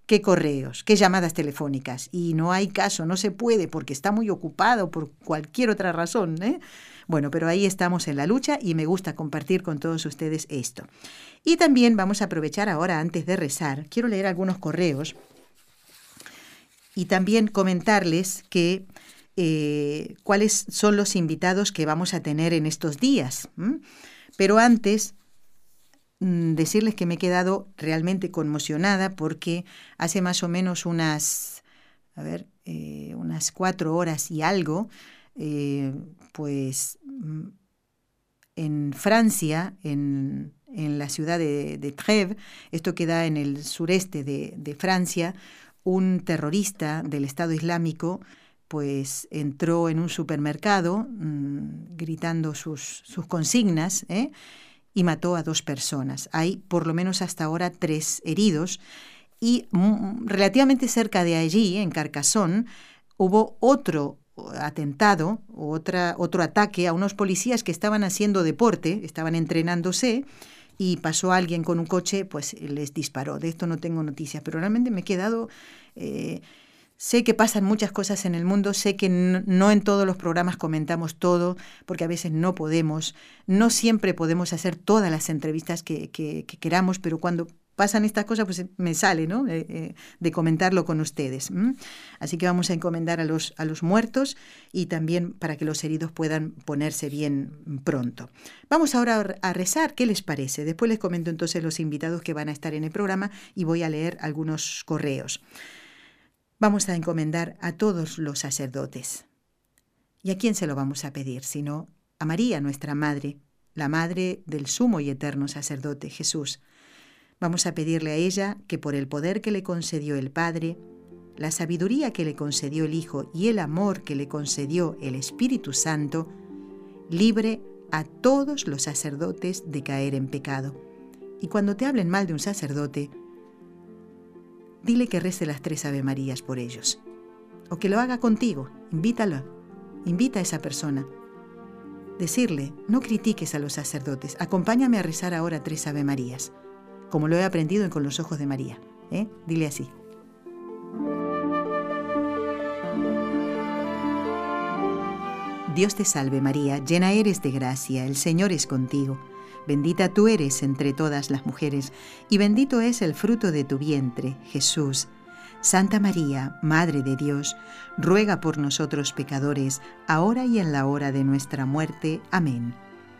qué correos, qué llamadas telefónicas. Y no hay caso, no se puede porque está muy ocupado por cualquier otra razón. ¿eh? Bueno, pero ahí estamos en la lucha y me gusta compartir con todos ustedes esto. Y también vamos a aprovechar ahora, antes de rezar, quiero leer algunos correos y también comentarles que eh, cuáles son los invitados que vamos a tener en estos días. Pero antes Mm, decirles que me he quedado realmente conmocionada porque hace más o menos unas, a ver, eh, unas cuatro horas y algo, eh, pues mm, en Francia, en, en, la ciudad de, de, Trèves, esto queda en el sureste de, Francia, un terrorista del Estado Islámico pues entró en un supermercado mmm, gritando sus, sus consignas, ¿eh? y mató a dos personas. Hay por lo menos hasta ahora tres heridos y mm, relativamente cerca de allí, en Carcassonne, hubo otro atentado, otra, otro ataque a unos policías que estaban haciendo deporte, estaban entrenándose y pasó alguien con un coche, pues les disparó. De esto no tengo noticias, pero realmente me he quedado... Eh, Sé que pasan muchas cosas en el mundo, sé que no, en todos los programas comentamos todo, porque a veces no podemos, no siempre podemos hacer todas las entrevistas que, queramos, pero cuando pasan estas cosas, pues me sale, ¿no? Eh, eh, de comentarlo con ustedes. Así que vamos a encomendar a los, a los muertos y también para que los heridos puedan ponerse bien pronto. Vamos ahora a rezar, ¿qué les parece? Después les comento entonces los invitados que van a estar en el programa y voy a leer algunos correos. Vamos a encomendar a todos los sacerdotes. ¿Y a quién se lo vamos a pedir? Sino a María, nuestra Madre, la Madre del sumo y eterno sacerdote Jesús. Vamos a pedirle a ella que por el poder que le concedió el Padre, la sabiduría que le concedió el Hijo y el amor que le concedió el Espíritu Santo, libre a todos los sacerdotes de caer en pecado. Y cuando te hablen mal de un sacerdote, dile que rece las tres Ave Marías por ellos. O que lo haga contigo, invítalo, invita a esa persona. Decirle, no critiques a los sacerdotes, acompáñame a rezar ahora tres Ave Marías, como lo he aprendido Con los Ojos de María. ¿eh? Dile así. Dios te salve María, llena eres de gracia, el Señor es contigo. Bendita tú eres entre todas las mujeres, y bendito es el fruto de tu vientre, Jesús. Santa María, Madre de Dios, ruega por nosotros pecadores, ahora y en la hora de nuestra muerte. Amén.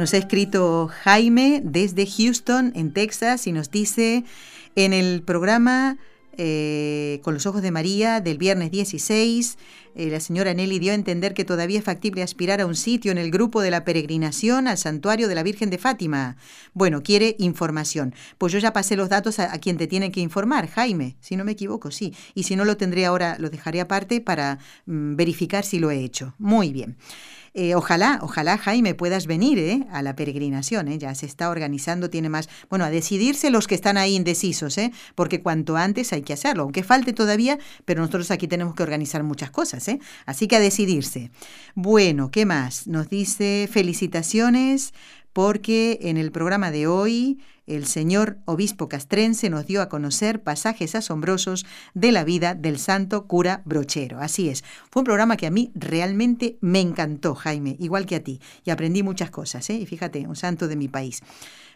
Nos ha escrito Jaime desde Houston, en Texas, y nos dice, en el programa eh, con los ojos de María del viernes 16. Eh, la señora Nelly dio a entender que todavía es factible aspirar a un sitio en el grupo de la peregrinación al santuario de la Virgen de Fátima. Bueno, quiere información. Pues yo ya pasé los datos a, quien te tiene que informar, Jaime, si no me equivoco, sí. Y si no lo tendré ahora, lo dejaré aparte para mm, verificar si lo he hecho. Muy bien. Eh, ojalá, ojalá Jaime puedas venir ¿eh? a la peregrinación, ¿eh? ya se está organizando, tiene más, bueno, a decidirse los que están ahí indecisos, ¿eh? porque cuanto antes hay que hacerlo, aunque falte todavía, pero nosotros aquí tenemos que organizar muchas cosas, ¿eh? así que a decidirse. Bueno, ¿qué más? Nos dice felicitaciones porque en el programa de hoy el señor obispo castrense nos dio a conocer pasajes asombrosos de la vida del santo cura brochero. Así es, fue un programa que a mí realmente me encantó, Jaime, igual que a ti, y aprendí muchas cosas, ¿eh? y fíjate, un santo de mi país.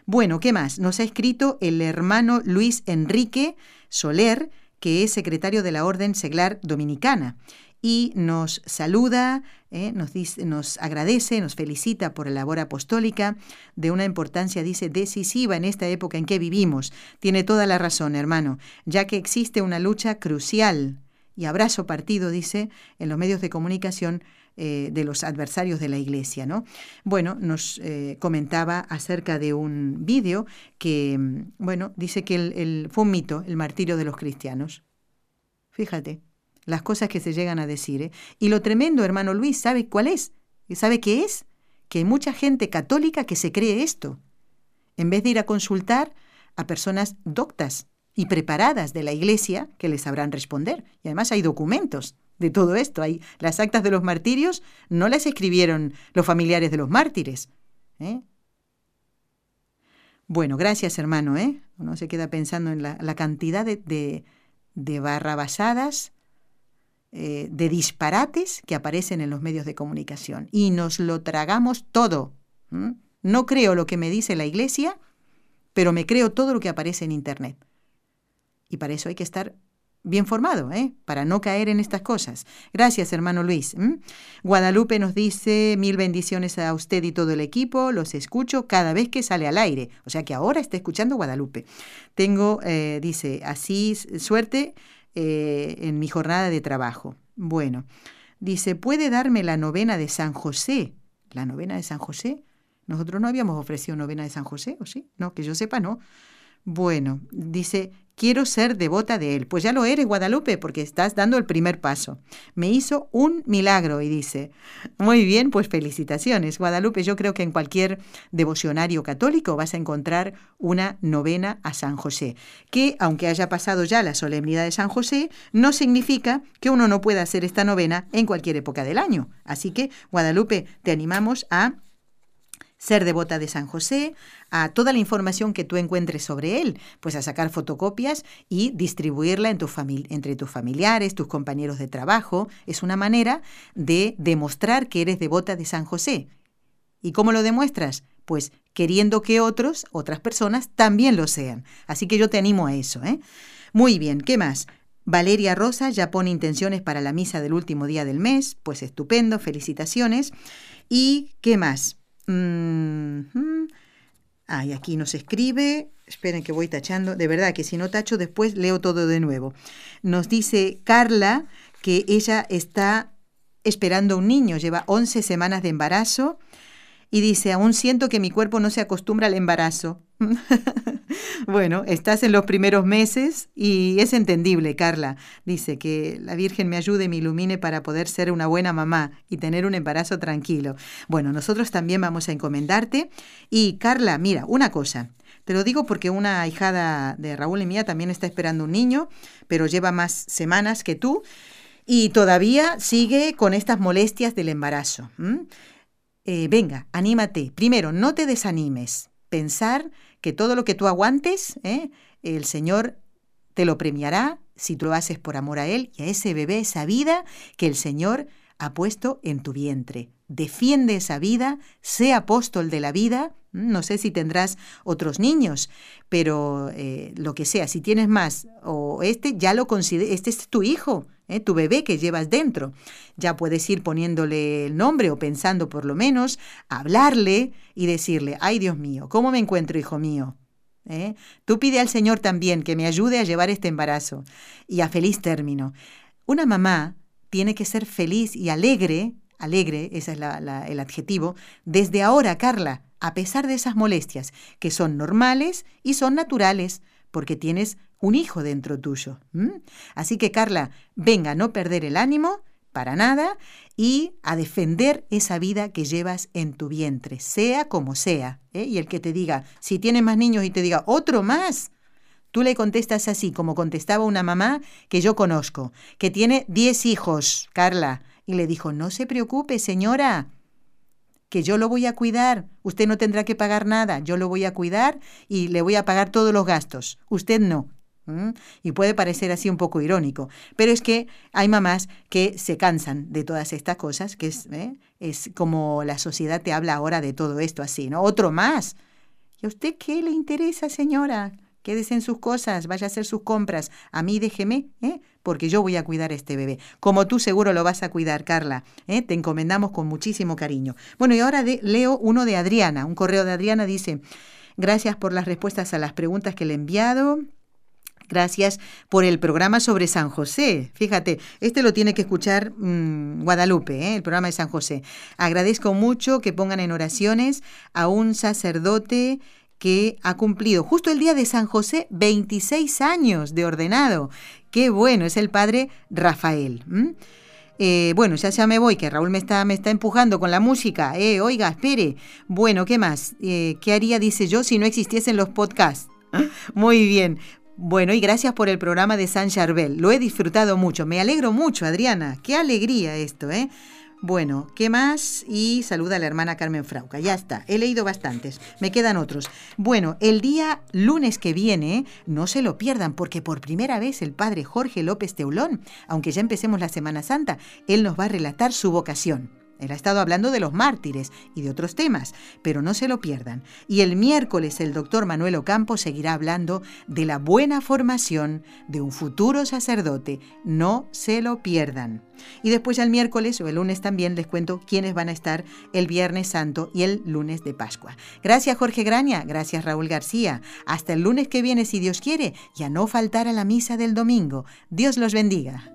Bueno, ¿qué más? Nos ha escrito el hermano Luis Enrique Soler, que es secretario de la Orden Seglar Dominicana y nos saluda, eh, nos, dice, nos agradece, nos felicita por la labor apostólica de una importancia, dice, decisiva en esta época en que vivimos. Tiene toda la razón, hermano, ya que existe una lucha crucial y abrazo partido, dice, en los medios de comunicación eh, de los adversarios de la Iglesia. ¿no? Bueno, nos eh, comentaba acerca de un vídeo que, mm, bueno, dice que el, fue un mito, el martirio de los cristianos. Fíjate las cosas que se llegan a decir. ¿eh? Y lo tremendo, hermano Luis, ¿sabe cuál es? ¿Sabe qué es? Que hay mucha gente católica que se cree esto. En vez de ir a consultar a personas doctas y preparadas de la iglesia que les sabrán responder. Y además hay documentos de todo esto. Hay las actas de los martirios no las escribieron los familiares de los mártires. ¿eh? Bueno, gracias hermano. ¿eh? Uno se queda pensando en la, cantidad de, de, de barrabasadas eh, de disparates que aparecen en los medios de comunicación y nos lo tragamos todo. No creo lo que me dice la iglesia, pero me creo todo lo que aparece en Internet. Y para eso hay que estar bien formado, ¿eh? para no caer en estas cosas. Gracias, hermano Luis. Guadalupe nos dice mil bendiciones a usted y todo el equipo. Los escucho cada vez que sale al aire. O sea que ahora está escuchando Guadalupe. Tengo, eh, dice, así suerte eh, en mi jornada de trabajo. Bueno, dice, ¿puede darme la novena de San José? ¿La novena de San José? Nosotros no habíamos ofrecido novena de San José, ¿o sí? No, que yo sepa, no. Bueno, dice, quiero ser devota de él. Pues ya lo eres, Guadalupe, porque estás dando el primer paso. Me hizo un milagro y dice, muy bien, pues felicitaciones, Guadalupe. Yo creo que en cualquier devocionario católico vas a encontrar una novena a San José, que aunque haya pasado ya la solemnidad de San José, no significa que uno no pueda hacer esta novena en cualquier época del año. Así que, Guadalupe, te animamos a ser devota de San José, a toda la información que tú encuentres sobre él, pues a sacar fotocopias y distribuirla en tu entre tus familiares, tus compañeros de trabajo. Es una manera de demostrar que eres devota de San José. ¿Y cómo lo demuestras? Pues queriendo que otros, otras personas, también lo sean. Así que yo te animo a eso. ¿eh? Muy bien, ¿qué más? Valeria Rosa ya pone intenciones para la misa del último día del mes, pues estupendo, felicitaciones. ¿Y qué más? Mm Ay, aquí nos escribe, esperen que voy tachando, de verdad que si no tacho después leo todo de nuevo. Nos dice Carla que ella está esperando un niño, lleva 11 semanas de embarazo y dice, aún siento que mi cuerpo no se acostumbra al embarazo. [LAUGHS] [LAUGHS] bueno, estás en los primeros meses y es entendible, Carla. Dice que la Virgen me ayude y me ilumine para poder ser una buena mamá y tener un embarazo tranquilo. Bueno, nosotros también vamos a encomendarte. Y Carla, mira, una cosa. Te lo digo porque una ahijada de Raúl y mía también está esperando un niño, pero lleva más semanas que tú y todavía sigue con estas molestias del embarazo. Eh, venga, anímate. Primero, no te desanimes. Pensar que todo lo que tú aguantes, ¿eh? el Señor te lo premiará si tú lo haces por amor a Él y a ese bebé, esa vida que el Señor ha puesto en tu vientre. Defiende esa vida, sé apóstol de la vida. No sé si tendrás otros niños, pero eh, lo que sea, si tienes más o este, ya lo consideras, este es tu hijo, ¿eh? tu bebé que llevas dentro. Ya puedes ir poniéndole el nombre o pensando por lo menos, hablarle y decirle, ay Dios mío, ¿cómo me encuentro, hijo mío? ¿Eh? Tú pide al Señor también que me ayude a llevar este embarazo y a feliz término. Una mamá tiene que ser feliz y alegre, alegre, ese es el adjetivo, desde ahora, Carla, a pesar de esas molestias, que son normales y son naturales, porque tienes un hijo dentro tuyo. Así que Carla, venga a no perder el ánimo para nada y a defender esa vida que llevas en tu vientre, sea como sea. ¿eh? Y el que te diga, si tienes más niños y te diga, otro más, tú le contestas así, como contestaba una mamá que yo conozco, que tiene 10 hijos, Carla, y le dijo, no se preocupe, señora, que yo lo voy a cuidar, usted no tendrá que pagar nada, yo lo voy a cuidar y le voy a pagar todos los gastos, usted no. Y puede parecer así un poco irónico, pero es que hay mamás que se cansan de todas estas cosas, que es, ¿eh? es como la sociedad te habla ahora de todo esto así, ¿no? Otro más. ¿Y a usted qué le interesa, señora? Quédese en sus cosas, vaya a hacer sus compras. A mí déjeme, ¿eh? Porque yo voy a cuidar a este bebé. Como tú seguro lo vas a cuidar, Carla. ¿eh? Te encomendamos con muchísimo cariño. Bueno, y ahora leo uno de Adriana. Un correo de Adriana dice, gracias por las respuestas a las preguntas que le he enviado. Gracias por el programa sobre San José. Fíjate, este lo tiene que escuchar mm, Guadalupe, ¿eh? el programa de San José. Agradezco mucho que pongan en oraciones a un sacerdote que ha cumplido justo el día de San José 26 años de ordenado. Qué bueno, es el padre Rafael. Eh, bueno, ya ya me voy, que Raúl me está, me está empujando con la música. Eh, oiga, espere. Bueno, ¿qué más? Eh, ¿Qué haría, dice yo, si no existiesen los podcasts? [LAUGHS] Muy bien. Bueno, y gracias por el programa de San Charbel. Lo he disfrutado mucho. Me alegro mucho, Adriana. Qué alegría esto, ¿eh? Bueno, ¿qué más? Y saluda a la hermana Carmen Frauca. Ya está, he leído bastantes. Me quedan otros. Bueno, el día lunes que viene, no se lo pierdan, porque por primera vez el padre Jorge López Teulón, aunque ya empecemos la Semana Santa, él nos va a relatar su vocación. Él ha estado hablando de los mártires y de otros temas, pero no se lo pierdan. Y el miércoles el doctor Manuel Ocampo seguirá hablando de la buena formación de un futuro sacerdote. No se lo pierdan. Y después el miércoles o el lunes también les cuento quiénes van a estar el Viernes Santo y el lunes de Pascua. Gracias Jorge Graña, gracias Raúl García. Hasta el lunes que viene si Dios quiere y a no faltar a la misa del domingo. Dios los bendiga.